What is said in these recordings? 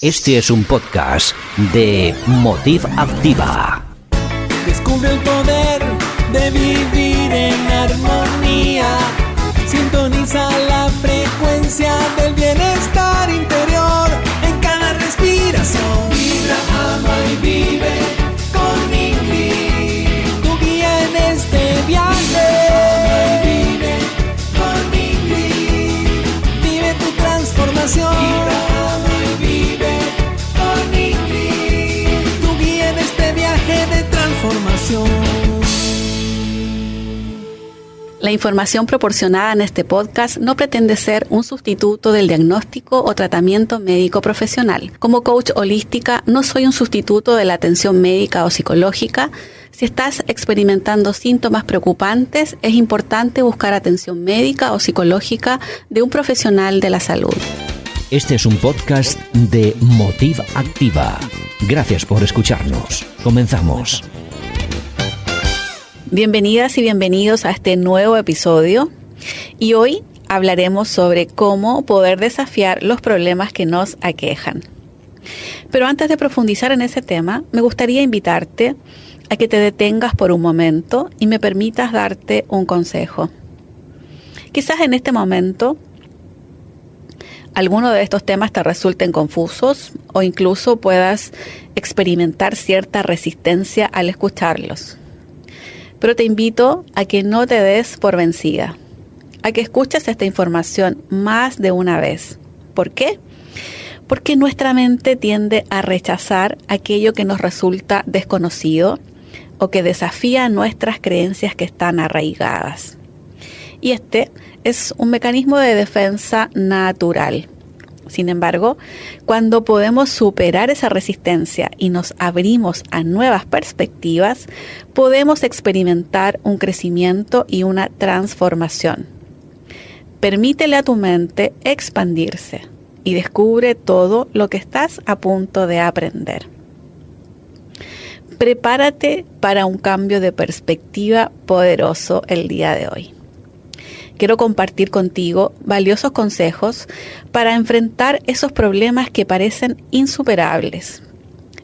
Este es un podcast de Motiv Activa. Descubre el poder de vivir en armonía. Sintoniza la frecuencia del bienestar La información proporcionada en este podcast no pretende ser un sustituto del diagnóstico o tratamiento médico profesional. Como coach holística, no soy un sustituto de la atención médica o psicológica. Si estás experimentando síntomas preocupantes, es importante buscar atención médica o psicológica de un profesional de la salud. Este es un podcast de Motiv Activa. Gracias por escucharnos. Comenzamos. Bienvenidas y bienvenidos a este nuevo episodio. Y hoy hablaremos sobre cómo poder desafiar los problemas que nos aquejan. Pero antes de profundizar en ese tema, me gustaría invitarte a que te detengas por un momento y me permitas darte un consejo. Quizás en este momento alguno de estos temas te resulten confusos o incluso puedas experimentar cierta resistencia al escucharlos. Pero te invito a que no te des por vencida, a que escuches esta información más de una vez. ¿Por qué? Porque nuestra mente tiende a rechazar aquello que nos resulta desconocido o que desafía nuestras creencias que están arraigadas. Y este es un mecanismo de defensa natural. Sin embargo, cuando podemos superar esa resistencia y nos abrimos a nuevas perspectivas, podemos experimentar un crecimiento y una transformación. Permítele a tu mente expandirse y descubre todo lo que estás a punto de aprender. Prepárate para un cambio de perspectiva poderoso el día de hoy quiero compartir contigo valiosos consejos para enfrentar esos problemas que parecen insuperables,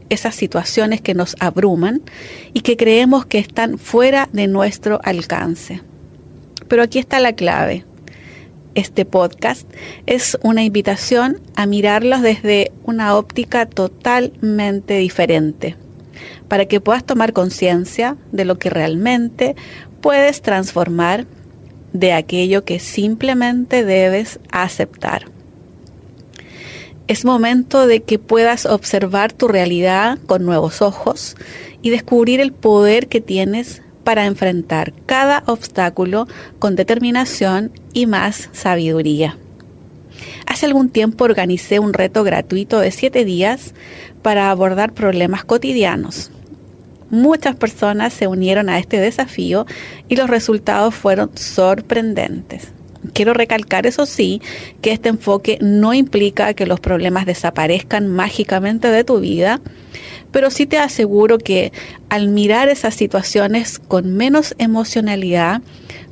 esas situaciones que nos abruman y que creemos que están fuera de nuestro alcance. Pero aquí está la clave. Este podcast es una invitación a mirarlos desde una óptica totalmente diferente, para que puedas tomar conciencia de lo que realmente puedes transformar de aquello que simplemente debes aceptar. Es momento de que puedas observar tu realidad con nuevos ojos y descubrir el poder que tienes para enfrentar cada obstáculo con determinación y más sabiduría. Hace algún tiempo organicé un reto gratuito de 7 días para abordar problemas cotidianos Muchas personas se unieron a este desafío y los resultados fueron sorprendentes. Quiero recalcar, eso sí, que este enfoque no implica que los problemas desaparezcan mágicamente de tu vida, pero sí te aseguro que al mirar esas situaciones con menos emocionalidad,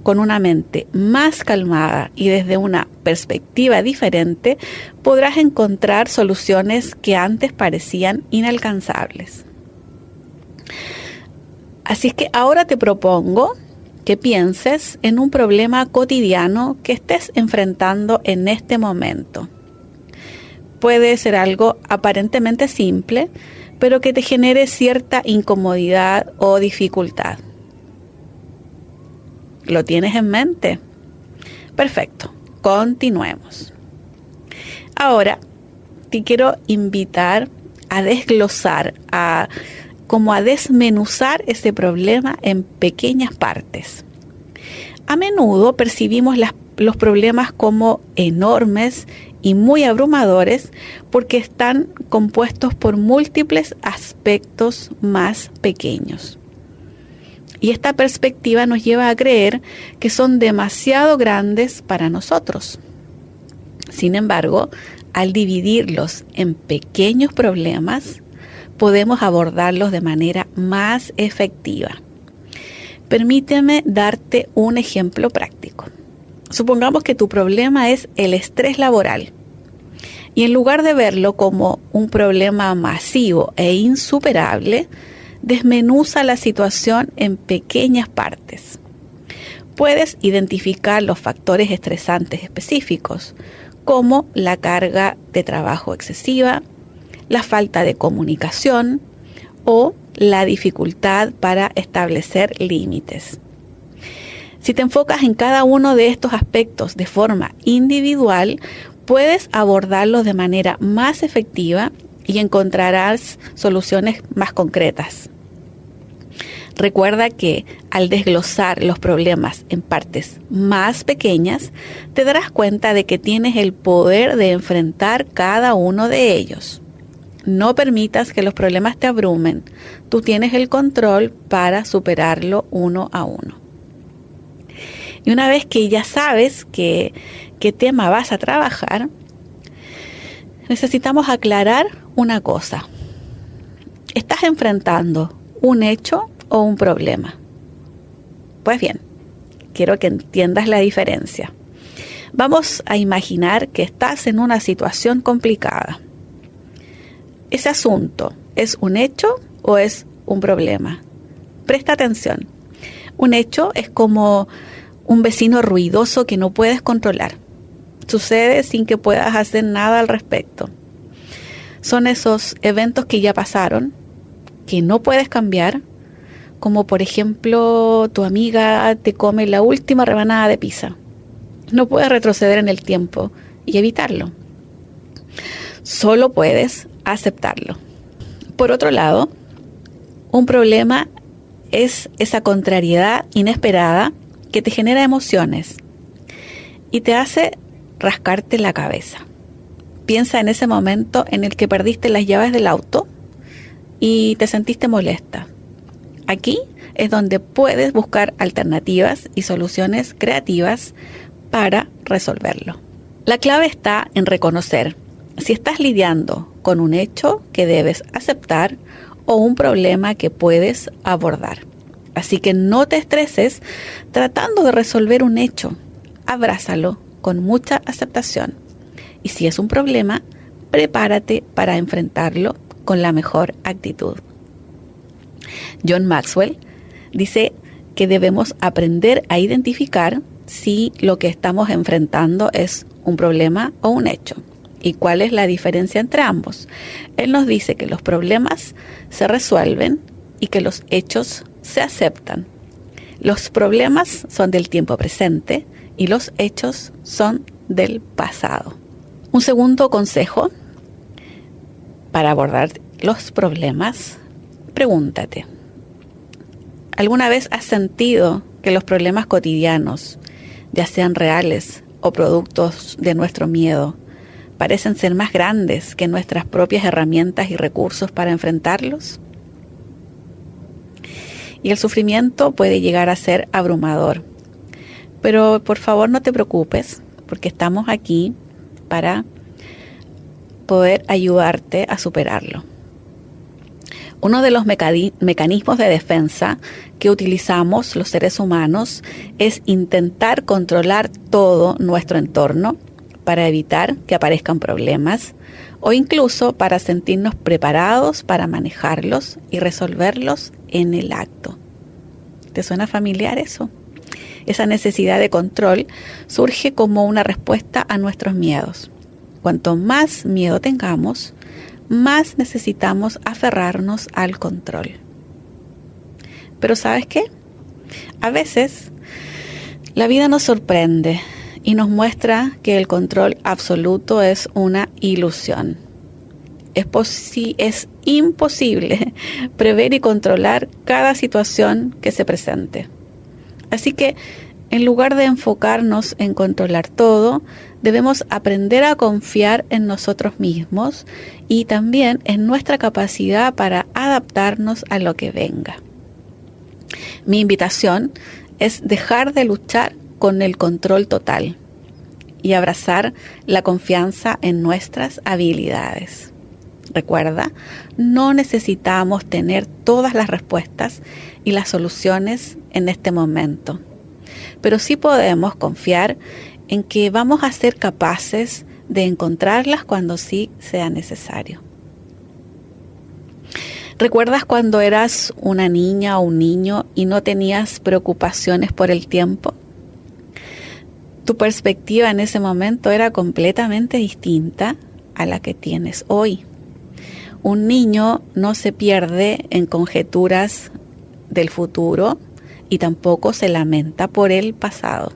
con una mente más calmada y desde una perspectiva diferente, podrás encontrar soluciones que antes parecían inalcanzables. Así es que ahora te propongo que pienses en un problema cotidiano que estés enfrentando en este momento. Puede ser algo aparentemente simple, pero que te genere cierta incomodidad o dificultad. ¿Lo tienes en mente? Perfecto, continuemos. Ahora te quiero invitar a desglosar, a como a desmenuzar ese problema en pequeñas partes. A menudo percibimos los problemas como enormes y muy abrumadores porque están compuestos por múltiples aspectos más pequeños. Y esta perspectiva nos lleva a creer que son demasiado grandes para nosotros. Sin embargo, al dividirlos en pequeños problemas, podemos abordarlos de manera más efectiva. Permíteme darte un ejemplo práctico. Supongamos que tu problema es el estrés laboral. Y en lugar de verlo como un problema masivo e insuperable, desmenuza la situación en pequeñas partes. Puedes identificar los factores estresantes específicos, como la carga de trabajo excesiva, la falta de comunicación o la dificultad para establecer límites. Si te enfocas en cada uno de estos aspectos de forma individual, puedes abordarlos de manera más efectiva y encontrarás soluciones más concretas. Recuerda que al desglosar los problemas en partes más pequeñas, te darás cuenta de que tienes el poder de enfrentar cada uno de ellos. No permitas que los problemas te abrumen. Tú tienes el control para superarlo uno a uno. Y una vez que ya sabes qué tema vas a trabajar, necesitamos aclarar una cosa. Estás enfrentando un hecho o un problema. Pues bien, quiero que entiendas la diferencia. Vamos a imaginar que estás en una situación complicada. ¿Ese asunto es un hecho o es un problema? Presta atención. Un hecho es como un vecino ruidoso que no puedes controlar. Sucede sin que puedas hacer nada al respecto. Son esos eventos que ya pasaron, que no puedes cambiar, como por ejemplo tu amiga te come la última rebanada de pizza. No puedes retroceder en el tiempo y evitarlo. Solo puedes aceptarlo. Por otro lado, un problema es esa contrariedad inesperada que te genera emociones y te hace rascarte la cabeza. Piensa en ese momento en el que perdiste las llaves del auto y te sentiste molesta Aquí es donde puedes buscar alternativas y soluciones creativas para resolverlo. La clave está en reconocer si estás lidiando con un hecho que debes aceptar o un problema que puedes abordar. Así que no te estreses tratando de resolver un hecho. Abrázalo con mucha aceptación. Y si es un problema, prepárate para enfrentarlo con la mejor actitud. John Maxwell dice que debemos aprender a identificar si lo que estamos enfrentando es un problema o un hecho y cuál es la diferencia entre ambos. Él nos dice que los problemas se resuelven y que los hechos se aceptan. Los problemas son del tiempo presente y los hechos son del pasado. Un segundo consejo para abordar los problemas, pregúntate, ¿Alguna vez has sentido que los problemas cotidianos, ya sean reales o productos de nuestro miedo, parecen ser más grandes que nuestras propias herramientas y recursos para enfrentarlos? Y el sufrimiento puede llegar a ser abrumador. Pero por favor no te preocupes, porque estamos aquí para poder ayudarte a superarlo. Uno de los mecanismos de defensa que utilizamos los seres humanos es intentar controlar todo nuestro entorno para evitar que aparezcan problemas o incluso para sentirnos preparados para manejarlos y resolverlos en el acto. ¿Te suena familiar eso? Esa necesidad de control surge como una respuesta a nuestros miedos. Cuanto más miedo tengamos, más necesitamos aferrarnos al control. Pero ¿sabes qué? A veces la vida nos sorprende y nos muestra que el control absoluto es una ilusión. Es, es imposible prever y controlar cada situación que se presente. Así que en lugar de enfocarnos en controlar todo, debemos aprender a confiar en nosotros mismos y también en nuestra capacidad para adaptarnos a lo que venga. Mi invitación es dejar de luchar con el control total y abrazar la confianza en nuestras habilidades. Recuerda, no necesitamos tener todas las respuestas y las soluciones en este momento pero sí podemos confiar en que vamos a ser capaces de encontrarlas cuando sí sea necesario. ¿Recuerdas cuando eras una niña o un niño y no tenías preocupaciones por el tiempo? Tu perspectiva en ese momento era completamente distinta a la que tienes hoy. Un niño no se pierde en conjeturas del futuro y tampoco se lamenta por el pasado.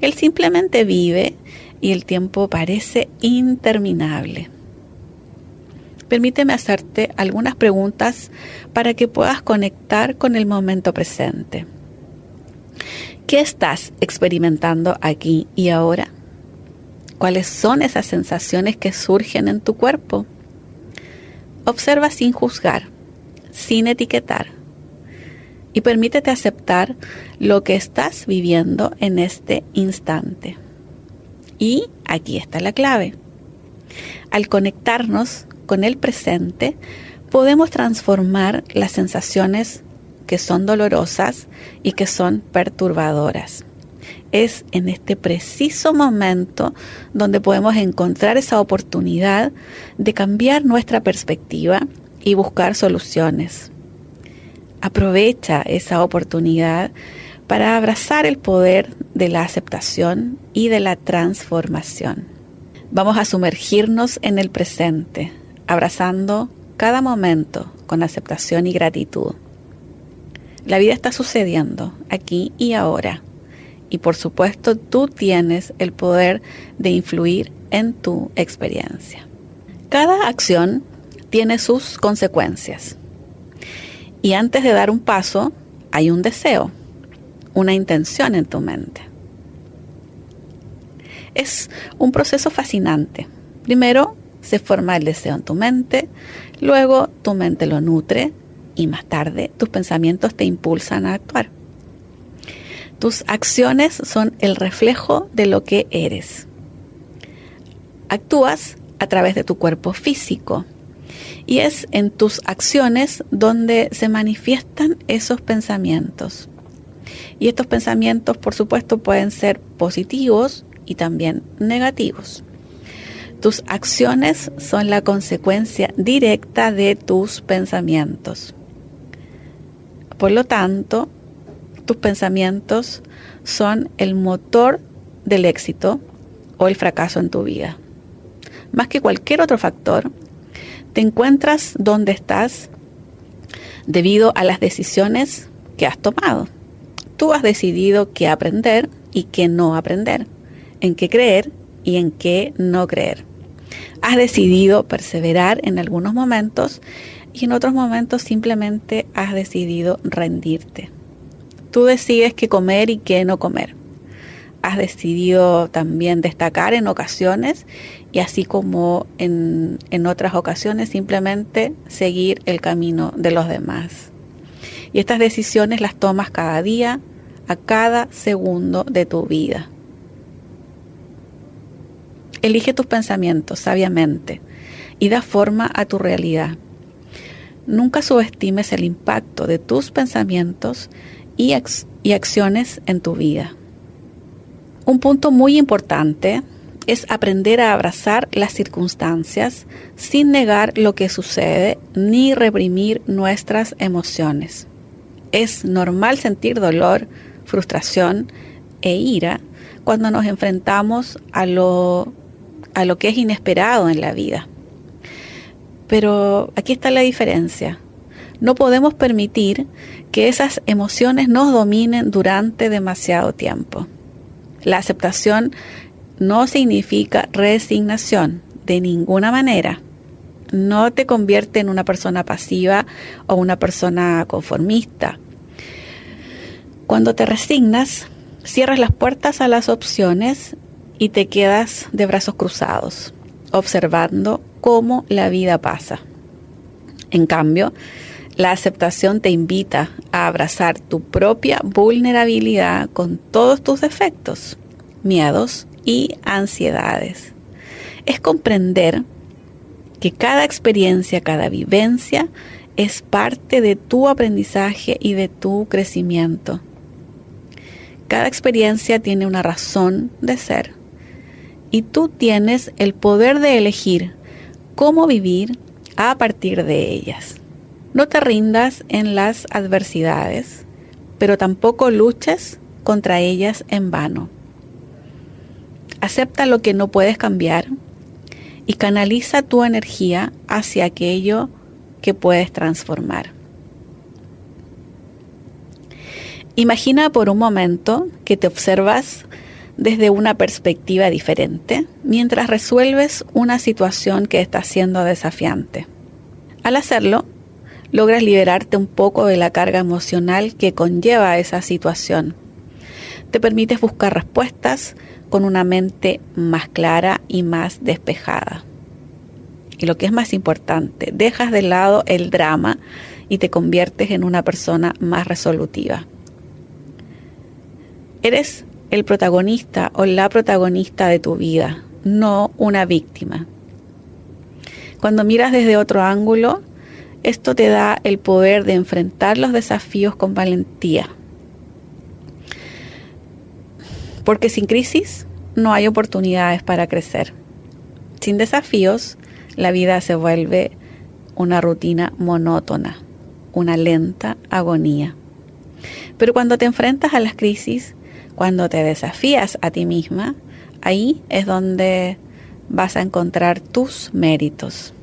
Él simplemente vive y el tiempo parece interminable. Permíteme hacerte algunas preguntas para que puedas conectar con el momento presente. ¿Qué estás experimentando aquí y ahora? ¿Cuáles son esas sensaciones que surgen en tu cuerpo? Observa sin juzgar, sin etiquetar y permítete aceptar lo que estás viviendo en este instante. Y aquí está la clave. Al conectarnos con el presente, podemos transformar las sensaciones que son dolorosas y que son perturbadoras. Es en este preciso momento donde podemos encontrar esa oportunidad de cambiar nuestra perspectiva y buscar soluciones. Aprovecha esa oportunidad para abrazar el poder de la aceptación y de la transformación. Vamos a sumergirnos en el presente, abrazando cada momento con aceptación y gratitud. La vida está sucediendo aquí y ahora. Y por supuesto tú tienes el poder de influir en tu experiencia. Cada acción tiene sus consecuencias. Y antes de dar un paso, hay un deseo, una intención en tu mente. Es un proceso fascinante. Primero se forma el deseo en tu mente, luego tu mente lo nutre y más tarde tus pensamientos te impulsan a actuar. Tus acciones son el reflejo de lo que eres. Actúas a través de tu cuerpo físico, y es en tus acciones donde se manifiestan esos pensamientos. Y estos pensamientos, por supuesto, pueden ser positivos y también negativos. Tus acciones son la consecuencia directa de tus pensamientos. Por lo tanto, tus pensamientos son el motor del éxito o el fracaso en tu vida. Más que cualquier otro factor, te encuentras donde estás debido a las decisiones que has tomado. Tú has decidido qué aprender y qué no aprender, en qué creer y en qué no creer. Has decidido perseverar en algunos momentos y en otros momentos simplemente has decidido rendirte. Tú decides qué comer y qué no comer. Has decidido también destacar en ocasiones y así como en, otras ocasiones simplemente seguir el camino de los demás. Y estas decisiones las tomas cada día, a cada segundo de tu vida. Elige tus pensamientos sabiamente y da forma a tu realidad. Nunca subestimes el impacto de tus pensamientos y, acciones en tu vida. Un punto muy importante es aprender a abrazar las circunstancias sin negar lo que sucede ni reprimir nuestras emociones. Es normal sentir dolor, frustración e ira cuando nos enfrentamos a lo, a lo que es inesperado en la vida. Pero aquí está la diferencia. No podemos permitir que esas emociones nos dominen durante demasiado tiempo. La aceptación no significa resignación de ninguna manera. No te convierte en una persona pasiva o una persona conformista. Cuando te resignas, cierras las puertas a las opciones y te quedas de brazos cruzados, observando cómo la vida pasa. En cambio, la aceptación te invita a abrazar tu propia vulnerabilidad con todos tus defectos, miedos, y ansiedades. Es comprender que cada experiencia, cada vivencia es parte de tu aprendizaje y de tu crecimiento. Cada experiencia tiene una razón de ser y tú tienes el poder de elegir cómo vivir a partir de ellas. No te rindas en las adversidades, pero tampoco luches contra ellas en vano. Acepta lo que no puedes cambiar y canaliza tu energía hacia aquello que puedes transformar. Imagina por un momento que te observas desde una perspectiva diferente mientras resuelves una situación que está siendo desafiante. Al hacerlo, logras liberarte un poco de la carga emocional que conlleva esa situación. Te permites buscar respuestas con una mente más clara y más despejada. Y lo que es más importante, dejas de lado el drama y te conviertes en una persona más resolutiva. Eres el protagonista o la protagonista de tu vida, no una víctima. Cuando miras desde otro ángulo, esto te da el poder de enfrentar los desafíos con valentía. Porque sin crisis no hay oportunidades para crecer. Sin desafíos, la vida se vuelve una rutina monótona, una lenta agonía. Pero cuando te enfrentas a las crisis, cuando te desafías a ti misma, ahí es donde vas a encontrar tus méritos.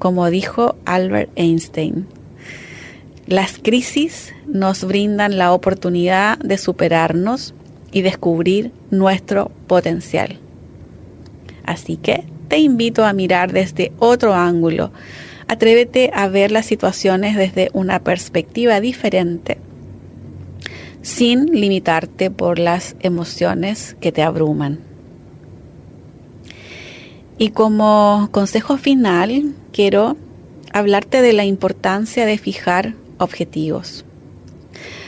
Como dijo Albert Einstein, las crisis nos brindan la oportunidad de superarnos y descubrir nuestro potencial. Así que te invito a mirar desde otro ángulo. Atrévete a ver las situaciones desde una perspectiva diferente sin limitarte por las emociones que te abruman. Y como consejo final, quiero hablarte de la importancia de fijar objetivos.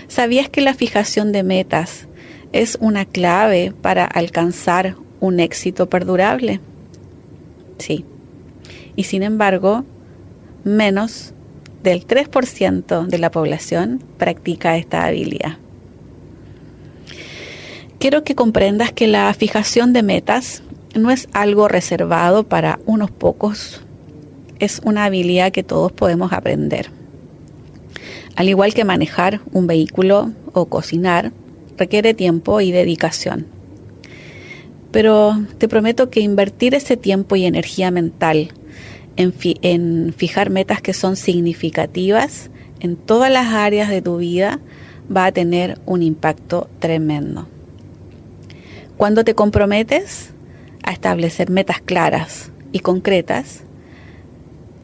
¿Sabías que la fijación de metas es una clave para alcanzar un éxito perdurable? Sí. Y sin embargo, menos del 3% de la población practica esta habilidad. Quiero que comprendas que la fijación de metas no es algo reservado para unos pocos, es una habilidad que todos podemos aprender. Al igual que manejar un vehículo o cocinar, requiere tiempo y dedicación. Pero te prometo que invertir ese tiempo y energía mental en, fijar metas que son significativas en todas las áreas de tu vida va a tener un impacto tremendo. Cuando te comprometes a establecer metas claras y concretas,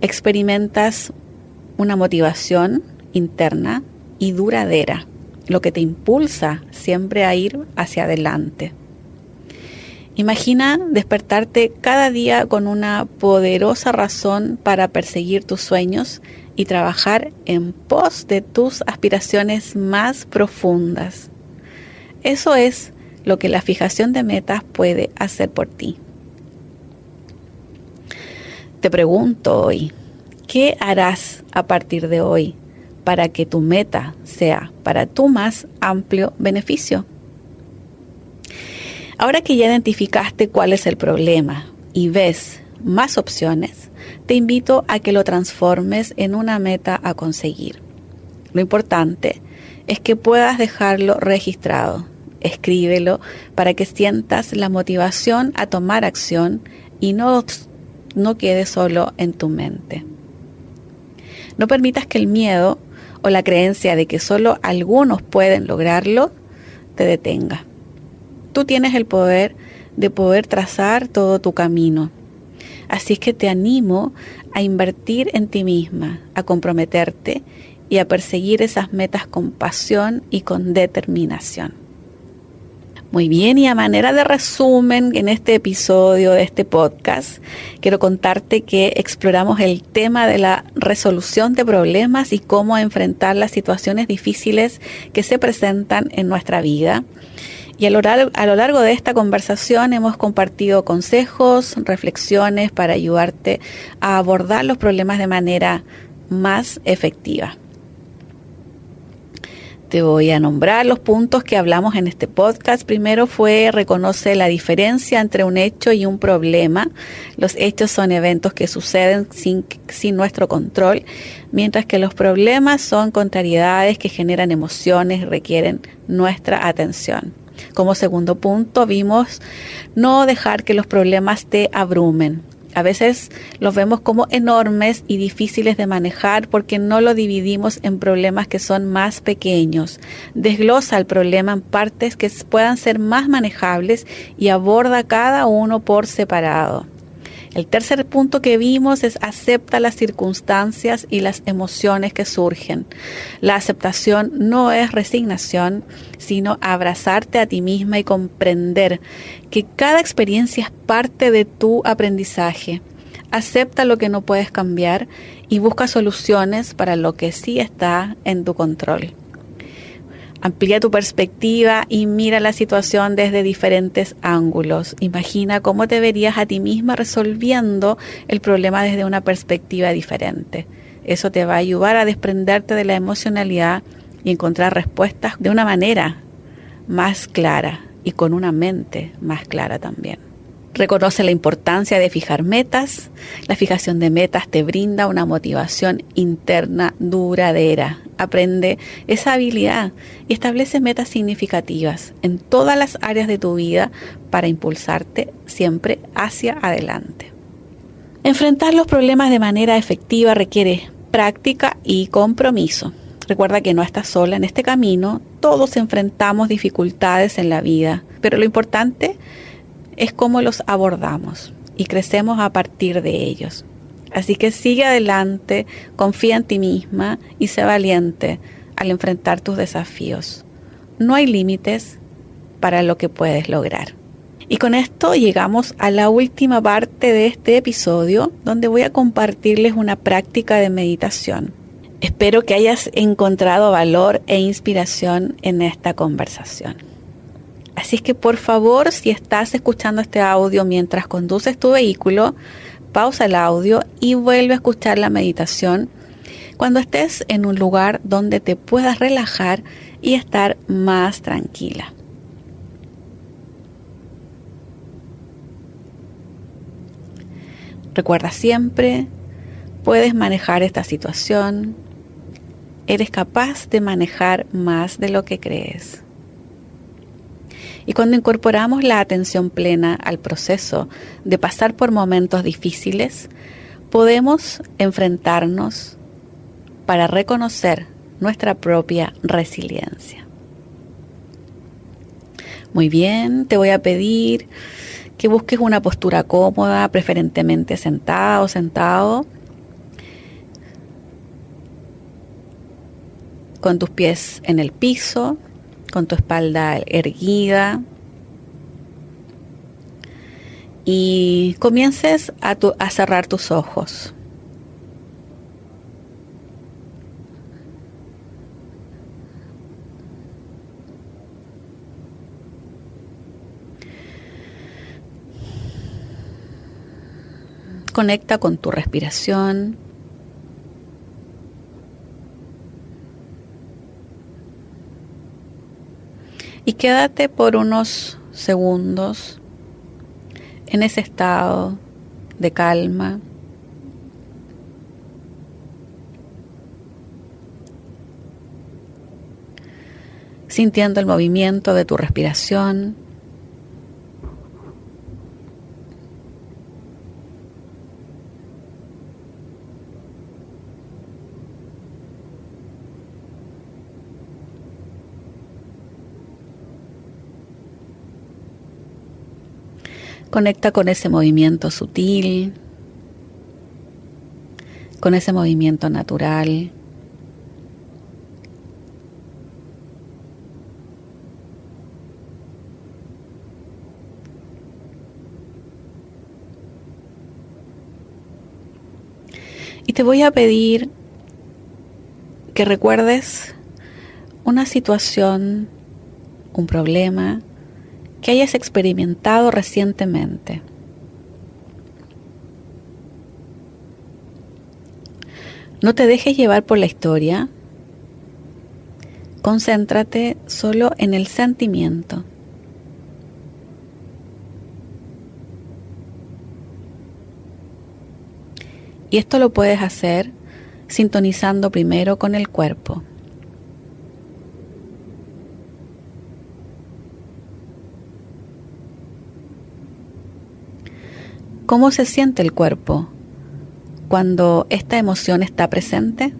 experimentas una motivación interna y duradera, lo que te impulsa siempre a ir hacia adelante. Imagina despertarte cada día con una poderosa razón para perseguir tus sueños y trabajar en pos de tus aspiraciones más profundas. Eso es lo que la fijación de metas puede hacer por ti. Te pregunto hoy, ¿qué harás a partir de hoy para que tu meta sea para tu más amplio beneficio? Ahora que ya identificaste cuál es el problema y ves más opciones, te invito a que lo transformes en una meta a conseguir. Lo importante es que puedas dejarlo registrado escríbelo para que sientas la motivación a tomar acción y no, no quede solo en tu mente. No permitas que el miedo o la creencia de que solo algunos pueden lograrlo te detenga. Tú tienes el poder de poder trazar todo tu camino. Así es que te animo a invertir en ti misma, a comprometerte y a perseguir esas metas con pasión y con determinación. Muy bien, y a manera de resumen en este episodio de este podcast, quiero contarte que exploramos el tema de la resolución de problemas y cómo enfrentar las situaciones difíciles que se presentan en nuestra vida. Y a lo, largo, de esta conversación hemos compartido consejos, reflexiones para ayudarte a abordar los problemas de manera más efectiva. Te voy a nombrar los puntos que hablamos en este podcast. Primero fue reconoce la diferencia entre un hecho y un problema. Los hechos son eventos que suceden sin, sin nuestro control, mientras que los problemas son contrariedades que generan emociones y requieren nuestra atención. Como segundo punto vimos no dejar que los problemas te abrumen. A veces los vemos como enormes y difíciles de manejar porque no lo dividimos en problemas que son más pequeños. Desglosa el problema en partes que puedan ser más manejables y aborda cada uno por separado. El tercer punto que vimos es acepta las circunstancias y las emociones que surgen. La aceptación no es resignación, sino abrazarte a ti misma y comprender que cada experiencia es parte de tu aprendizaje. Acepta lo que no puedes cambiar y busca soluciones para lo que sí está en tu control. Amplía tu perspectiva y mira la situación desde diferentes ángulos. Imagina cómo te verías a ti misma resolviendo el problema desde una perspectiva diferente. Eso te va a ayudar a desprenderte de la emocionalidad y encontrar respuestas de una manera más clara y con una mente más clara también. Reconoce la importancia de fijar metas. La fijación de metas te brinda una motivación interna duradera. Aprende esa habilidad y establece metas significativas en todas las áreas de tu vida para impulsarte siempre hacia adelante. Enfrentar los problemas de manera efectiva requiere práctica y compromiso. Recuerda que no estás sola en este camino, todos enfrentamos dificultades en la vida, pero lo importante es es cómo los abordamos y crecemos a partir de ellos. Así que sigue adelante, confía en ti misma y sé valiente al enfrentar tus desafíos. No hay límites para lo que puedes lograr. Y con esto llegamos a la última parte de este episodio donde voy a compartirles una práctica de meditación. Espero que hayas encontrado valor e inspiración en esta conversación. Así es que por favor, si estás escuchando este audio mientras conduces tu vehículo, pausa el audio y vuelve a escuchar la meditación cuando estés en un lugar donde te puedas relajar y estar más tranquila. Recuerda siempre, puedes manejar esta situación, eres capaz de manejar más de lo que crees. Y cuando incorporamos la atención plena al proceso de pasar por momentos difíciles, podemos enfrentarnos para reconocer nuestra propia resiliencia. Muy bien, te voy a pedir que busques una postura cómoda, preferentemente sentada o sentado, con tus pies en el piso, con tu espalda erguida y comiences a, a cerrar tus ojos. Conecta con tu respiración. Y quédate por unos segundos en ese estado de calma. sintiendo el movimiento de tu respiración. Conecta con ese movimiento sutil, con ese movimiento natural. Y te voy a pedir que recuerdes una situación, un problema, que hayas experimentado recientemente. No te dejes llevar por la historia. concéntrate solo en el sentimiento. Y esto lo puedes hacer sintonizando primero con el cuerpo. ¿Cómo se siente el cuerpo cuando esta emoción está presente?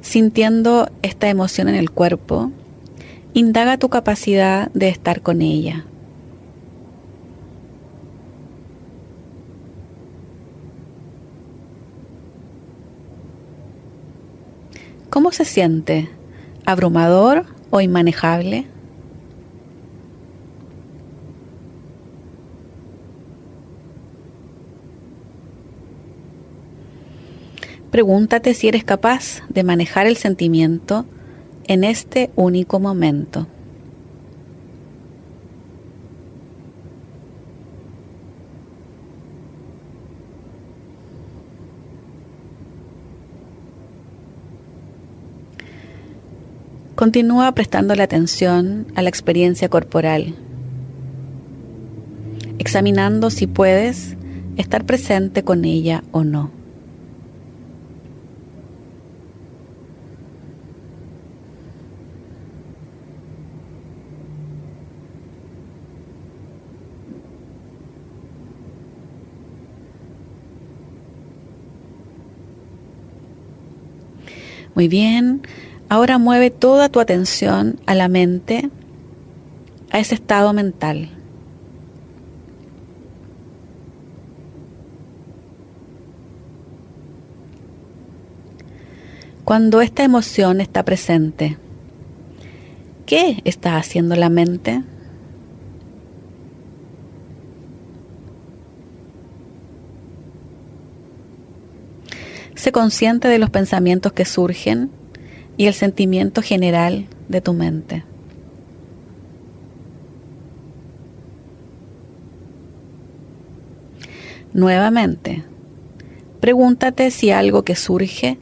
Sintiendo esta emoción en el cuerpo, indaga tu capacidad de estar con ella. ¿Cómo se siente? ¿Abrumador o inmanejable? Pregúntate si eres capaz de manejar el sentimiento en este único momento. Continúa prestando la atención a la experiencia corporal, examinando si puedes estar presente con ella o no. Muy bien, Ahora mueve toda tu atención a la mente, a ese estado mental. Cuando esta emoción está presente, ¿qué está haciendo la mente? Sé consciente de los pensamientos que surgen y el sentimiento general de tu mente. Nuevamente, pregúntate si algo que surge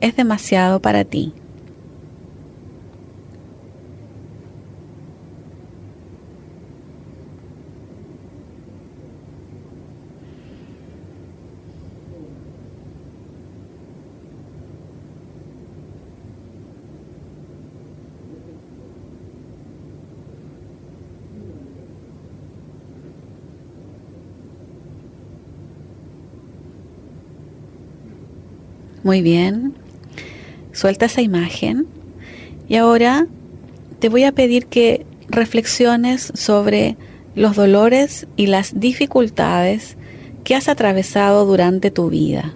es demasiado para ti. Muy bien. Suelta esa imagen. Y ahora te voy a pedir que reflexiones sobre los dolores y las dificultades que has atravesado durante tu vida.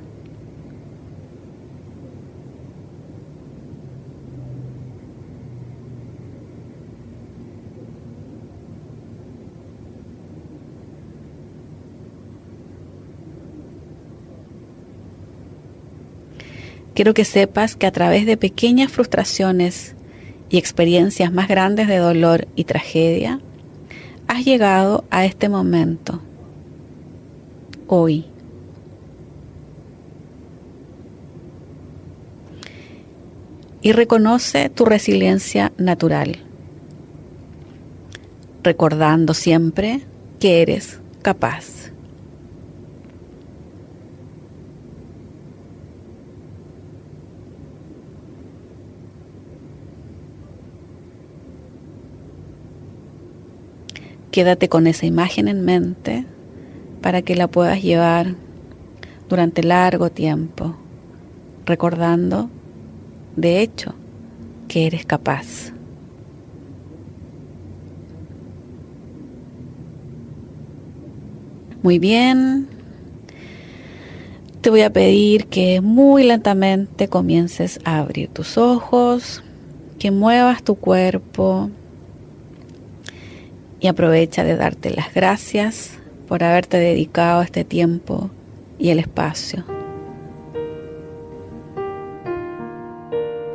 Quiero que sepas que a través de pequeñas frustraciones y experiencias más grandes de dolor y tragedia, has llegado a este momento, hoy. Y reconoce tu resiliencia natural, recordando siempre que eres capaz. Quédate con esa imagen en mente para que la puedas llevar durante largo tiempo, recordando, de hecho, que eres capaz. Muy bien. Te voy a pedir que muy lentamente comiences a abrir tus ojos, que muevas tu cuerpo, y aprovecha de darte las gracias por haberte dedicado este tiempo y el espacio.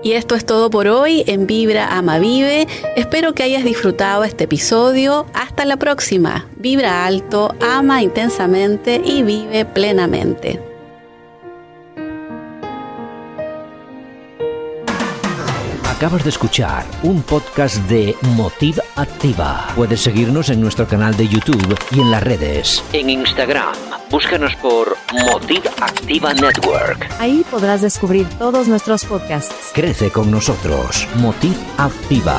Y esto es todo por hoy en Vibra Ama Vive. Espero que hayas disfrutado este episodio. Hasta la próxima. Vibra alto, ama intensamente y vive plenamente. Acabas de escuchar un podcast de Motiv Activa. Puedes seguirnos en nuestro canal de YouTube y en las redes. En Instagram, búscanos por Motiv Activa Network. Ahí podrás descubrir todos nuestros podcasts. Crece con nosotros. Motiv Activa.